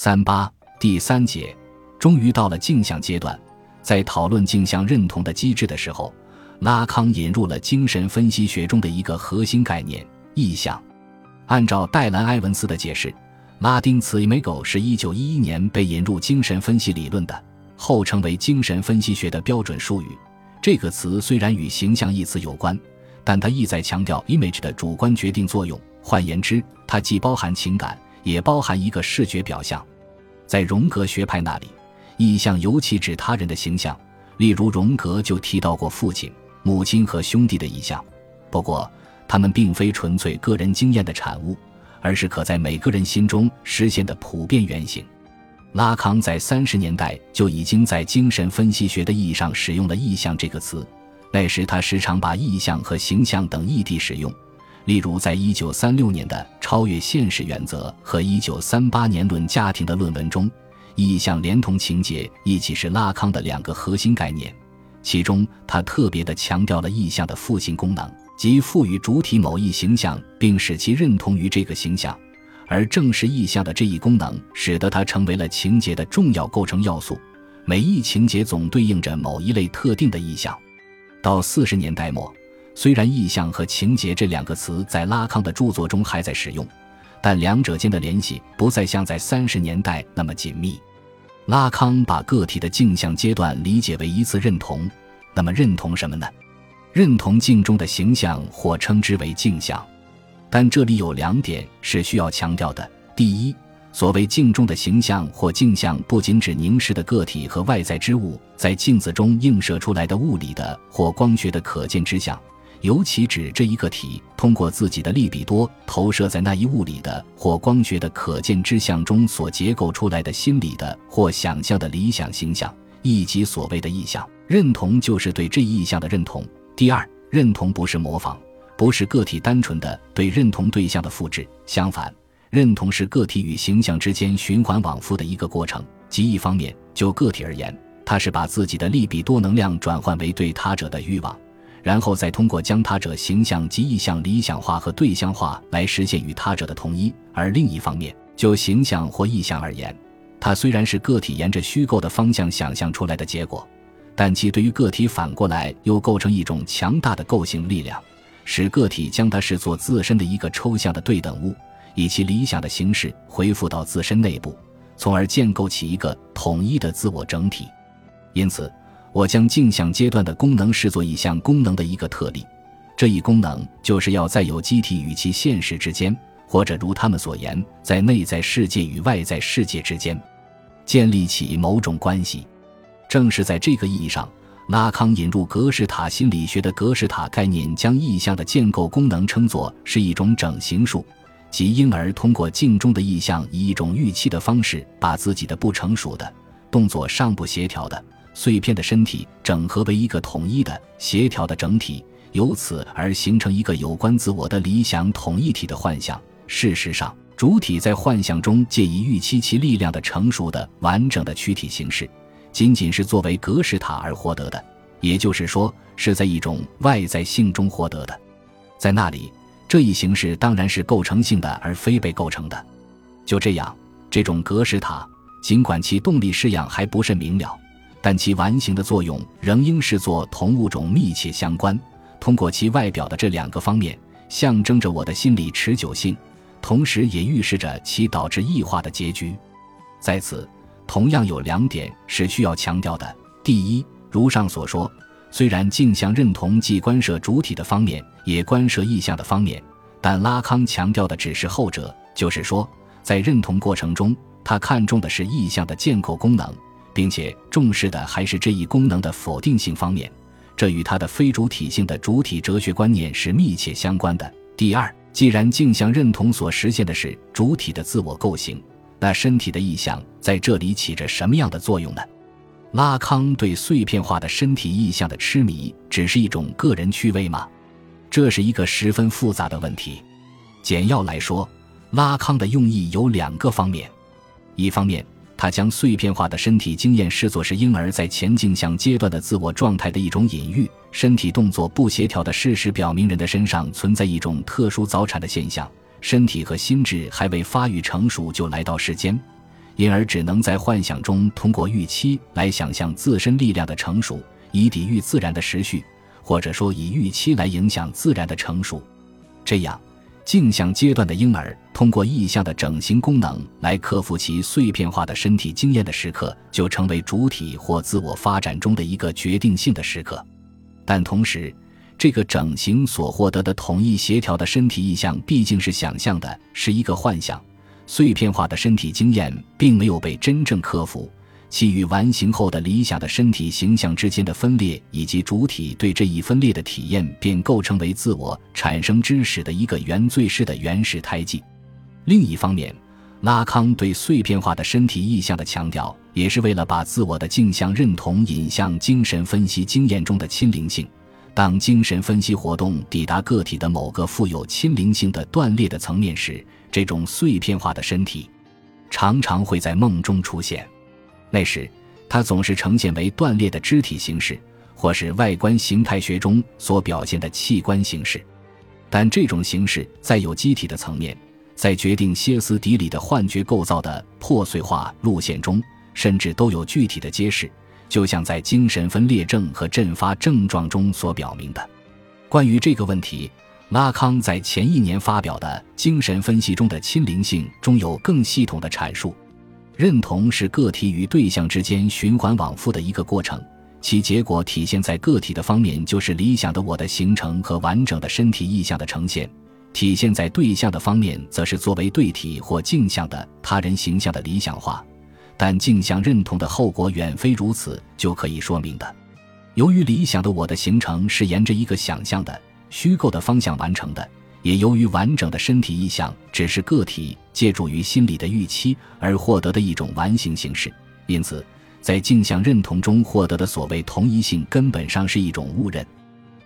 三八第三节，终于到了镜像阶段，在讨论镜像认同的机制的时候，拉康引入了精神分析学中的一个核心概念——意象。按照戴兰·埃文斯的解释，拉丁词 “imago” 是一九一一年被引入精神分析理论的，后成为精神分析学的标准术语。这个词虽然与“形象”一词有关，但它意在强调 image 的主观决定作用。换言之，它既包含情感，也包含一个视觉表象。在荣格学派那里，意象尤其指他人的形象，例如荣格就提到过父亲、母亲和兄弟的意象。不过，他们并非纯粹个人经验的产物，而是可在每个人心中实现的普遍原型。拉康在三十年代就已经在精神分析学的意义上使用了“意象”这个词，那时他时常把意象和形象等异地使用。例如，在一九三六年的《超越现实原则》和一九三八年《论家庭》的论文中，意象连同情节一起是拉康的两个核心概念。其中，他特别的强调了意象的复性功能。即赋予主体某一形象，并使其认同于这个形象，而正是意象的这一功能，使得它成为了情节的重要构成要素。每一情节总对应着某一类特定的意象。到四十年代末，虽然意象和情节这两个词在拉康的著作中还在使用，但两者间的联系不再像在三十年代那么紧密。拉康把个体的镜像阶段理解为一次认同，那么认同什么呢？认同镜中的形象，或称之为镜像，但这里有两点是需要强调的：第一，所谓镜中的形象或镜像，不仅指凝视的个体和外在之物在镜子中映射出来的物理的或光学的可见之象，尤其指这一个体通过自己的利比多投射在那一物理的或光学的可见之象中所结构出来的心理的或想象的理想形象，以及所谓的意象。认同就是对这一意象的认同。第二，认同不是模仿，不是个体单纯的对认同对象的复制。相反，认同是个体与形象之间循环往复的一个过程。即一方面，就个体而言，它是把自己的利比多能量转换为对他者的欲望，然后再通过将他者形象及意象理想化和对象化来实现与他者的统一；而另一方面，就形象或意象而言，它虽然是个体沿着虚构的方向想象出来的结果。但其对于个体反过来又构成一种强大的构形力量，使个体将它视作自身的一个抽象的对等物，以其理想的形式恢复到自身内部，从而建构起一个统一的自我整体。因此，我将镜像阶段的功能视作一项功能的一个特例。这一功能就是要在有机体与其现实之间，或者如他们所言，在内在世界与外在世界之间，建立起某种关系。正是在这个意义上，拉康引入格式塔心理学的格式塔概念，将意象的建构功能称作是一种整形术，即婴儿通过镜中的意象，以一种预期的方式，把自己的不成熟的、动作尚不协调的、碎片的身体整合为一个统一的、协调的整体，由此而形成一个有关自我的理想统一体的幻象。事实上，主体在幻象中借以预期其力量的成熟的、完整的躯体形式。仅仅是作为格式塔而获得的，也就是说，是在一种外在性中获得的。在那里，这一形式当然是构成性的，而非被构成的。就这样，这种格式塔，尽管其动力式样还不甚明了，但其完形的作用仍应视作同物种密切相关。通过其外表的这两个方面，象征着我的心理持久性，同时也预示着其导致异化的结局。在此。同样有两点是需要强调的：第一，如上所说，虽然镜像认同既关涉主体的方面，也关涉意象的方面，但拉康强调的只是后者，就是说，在认同过程中，他看重的是意象的建构功能，并且重视的还是这一功能的否定性方面，这与他的非主体性的主体哲学观念是密切相关的。第二，既然镜像认同所实现的是主体的自我构型。那身体的意象在这里起着什么样的作用呢？拉康对碎片化的身体意象的痴迷，只是一种个人趣味吗？这是一个十分复杂的问题。简要来说，拉康的用意有两个方面：一方面，他将碎片化的身体经验视作是婴儿在前镜像阶段的自我状态的一种隐喻。身体动作不协调的事实表明，人的身上存在一种特殊早产的现象。身体和心智还未发育成熟就来到世间，因而只能在幻想中通过预期来想象自身力量的成熟，以抵御自然的时序，或者说以预期来影响自然的成熟。这样，镜像阶段的婴儿通过意象的整形功能来克服其碎片化的身体经验的时刻，就成为主体或自我发展中的一个决定性的时刻。但同时，这个整形所获得的统一协调的身体意象毕竟是想象的，是一个幻想。碎片化的身体经验并没有被真正克服，其与完形后的理想的身体形象之间的分裂，以及主体对这一分裂的体验，便构成为自我产生知识的一个原罪式的原始胎记。另一方面，拉康对碎片化的身体意象的强调，也是为了把自我的镜像认同引向精神分析经验中的亲灵性。当精神分析活动抵达个体的某个富有亲灵性的断裂的层面时，这种碎片化的身体常常会在梦中出现。那时，它总是呈现为断裂的肢体形式，或是外观形态学中所表现的器官形式。但这种形式在有机体的层面，在决定歇斯底里的幻觉构造的破碎化路线中，甚至都有具体的揭示。就像在精神分裂症和阵发症状中所表明的，关于这个问题，拉康在前一年发表的《精神分析中的亲灵性》中有更系统的阐述。认同是个体与对象之间循环往复的一个过程，其结果体现在个体的方面就是理想的我的形成和完整的身体意象的呈现；体现在对象的方面，则是作为对体或镜像的他人形象的理想化。但镜像认同的后果远非如此就可以说明的。由于理想的我的形成是沿着一个想象的虚构的方向完成的，也由于完整的身体意象只是个体借助于心理的预期而获得的一种完形形式，因此，在镜像认同中获得的所谓同一性根本上是一种误认。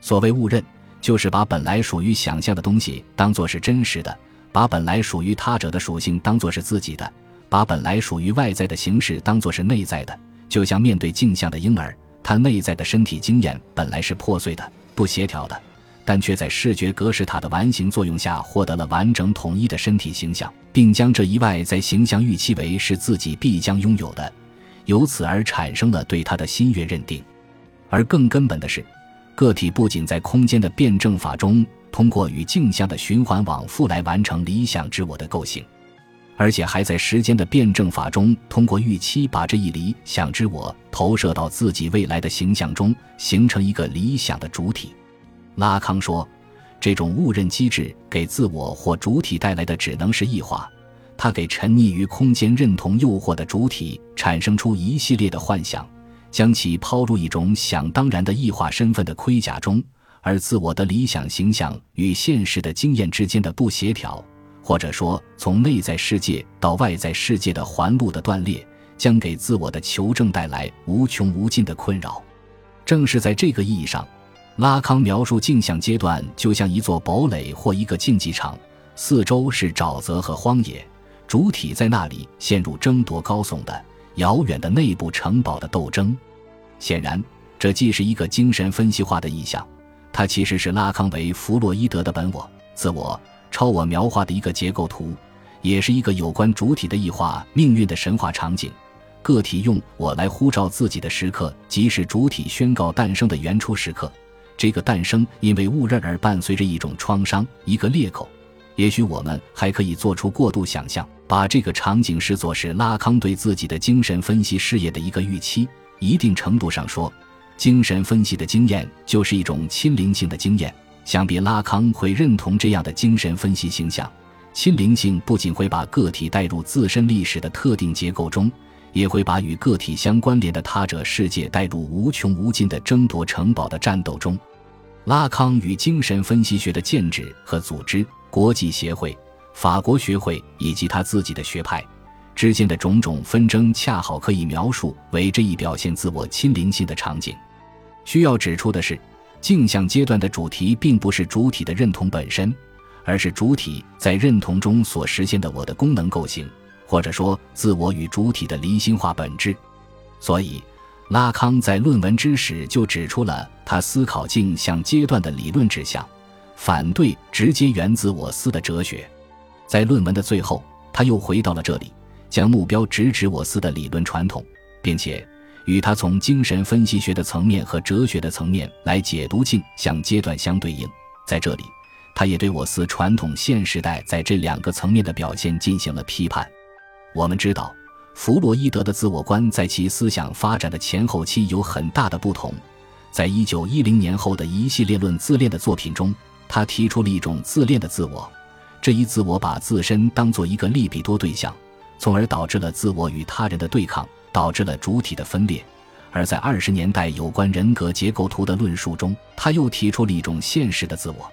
所谓误认，就是把本来属于想象的东西当作是真实的，把本来属于他者的属性当作是自己的。把本来属于外在的形式当作是内在的，就像面对镜像的婴儿，他内在的身体经验本来是破碎的、不协调的，但却在视觉格式塔的完形作用下获得了完整统一的身体形象，并将这一外在形象预期为是自己必将拥有的，由此而产生了对他的心悦认定。而更根本的是，个体不仅在空间的辩证法中通过与镜像的循环往复来完成理想之我的构型。而且还在时间的辩证法中，通过预期把这一理想之我投射到自己未来的形象中，形成一个理想的主体。拉康说，这种误认机制给自我或主体带来的只能是异化，它给沉溺于空间认同诱惑的主体产生出一系列的幻想，将其抛入一种想当然的异化身份的盔甲中，而自我的理想形象与现实的经验之间的不协调。或者说，从内在世界到外在世界的环路的断裂，将给自我的求证带来无穷无尽的困扰。正是在这个意义上，拉康描述镜像阶段就像一座堡垒或一个竞技场，四周是沼泽和荒野，主体在那里陷入争夺高耸的遥远的内部城堡的斗争。显然，这既是一个精神分析化的意象，它其实是拉康为弗洛伊德的本我、自我。超我描画的一个结构图，也是一个有关主体的异化命运的神话场景。个体用我来呼召自己的时刻，即是主体宣告诞生的原初时刻。这个诞生因为误认而伴随着一种创伤，一个裂口。也许我们还可以做出过度想象，把这个场景视作是拉康对自己的精神分析事业的一个预期。一定程度上说，精神分析的经验就是一种亲灵性的经验。想必拉康会认同这样的精神分析形象。亲灵性不仅会把个体带入自身历史的特定结构中，也会把与个体相关联的他者世界带入无穷无尽的争夺城堡的战斗中。拉康与精神分析学的建制和组织、国际协会、法国学会以及他自己的学派之间的种种纷争，恰好可以描述为这一表现自我亲临性的场景。需要指出的是。镜像阶段的主题并不是主体的认同本身，而是主体在认同中所实现的我的功能构型，或者说自我与主体的离心化本质。所以，拉康在论文之始就指出了他思考镜像阶段的理论指向，反对直接源自我思的哲学。在论文的最后，他又回到了这里，将目标直指我司的理论传统，并且与他从精神分析学的层面和哲学的层面来解读镜像阶段相对应。在这里，他也对我司传统现时代在这两个层面的表现进行了批判。我们知道，弗洛伊德的自我观在其思想发展的前后期有很大的不同。在一九一零年后的一系列论自恋的作品中，他提出了一种自恋的自我，这一自我把自身当做一个利比多对象。从而导致了自我与他人的对抗，导致了主体的分裂。而在二十年代有关人格结构图的论述中，他又提出了一种现实的自我。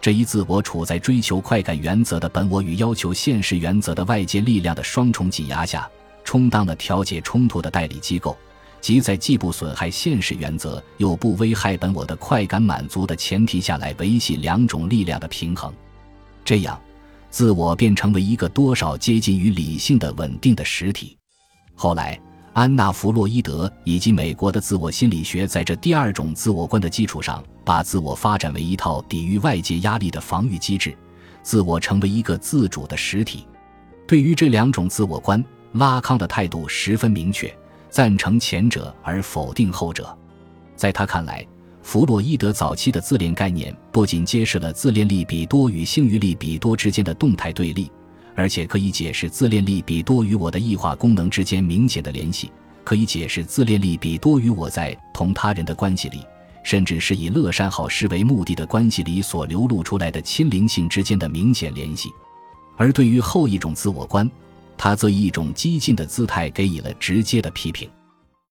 这一自我处在追求快感原则的本我与要求现实原则的外界力量的双重挤压下，充当了调解冲突的代理机构，即在既不损害现实原则又不危害本我的快感满足的前提下来维系两种力量的平衡。这样。自我便成为一个多少接近于理性的稳定的实体。后来，安娜·弗洛伊德以及美国的自我心理学在这第二种自我观的基础上，把自我发展为一套抵御外界压力的防御机制，自我成为一个自主的实体。对于这两种自我观，拉康的态度十分明确，赞成前者而否定后者。在他看来，弗洛伊德早期的自恋概念不仅揭示了自恋力比多与性欲力比多之间的动态对立，而且可以解释自恋力比多与我的异化功能之间明显的联系，可以解释自恋力比多与我在同他人的关系里，甚至是以乐善好施为目的的关系里所流露出来的亲灵性之间的明显联系。而对于后一种自我观，他则以一种激进的姿态给予了直接的批评。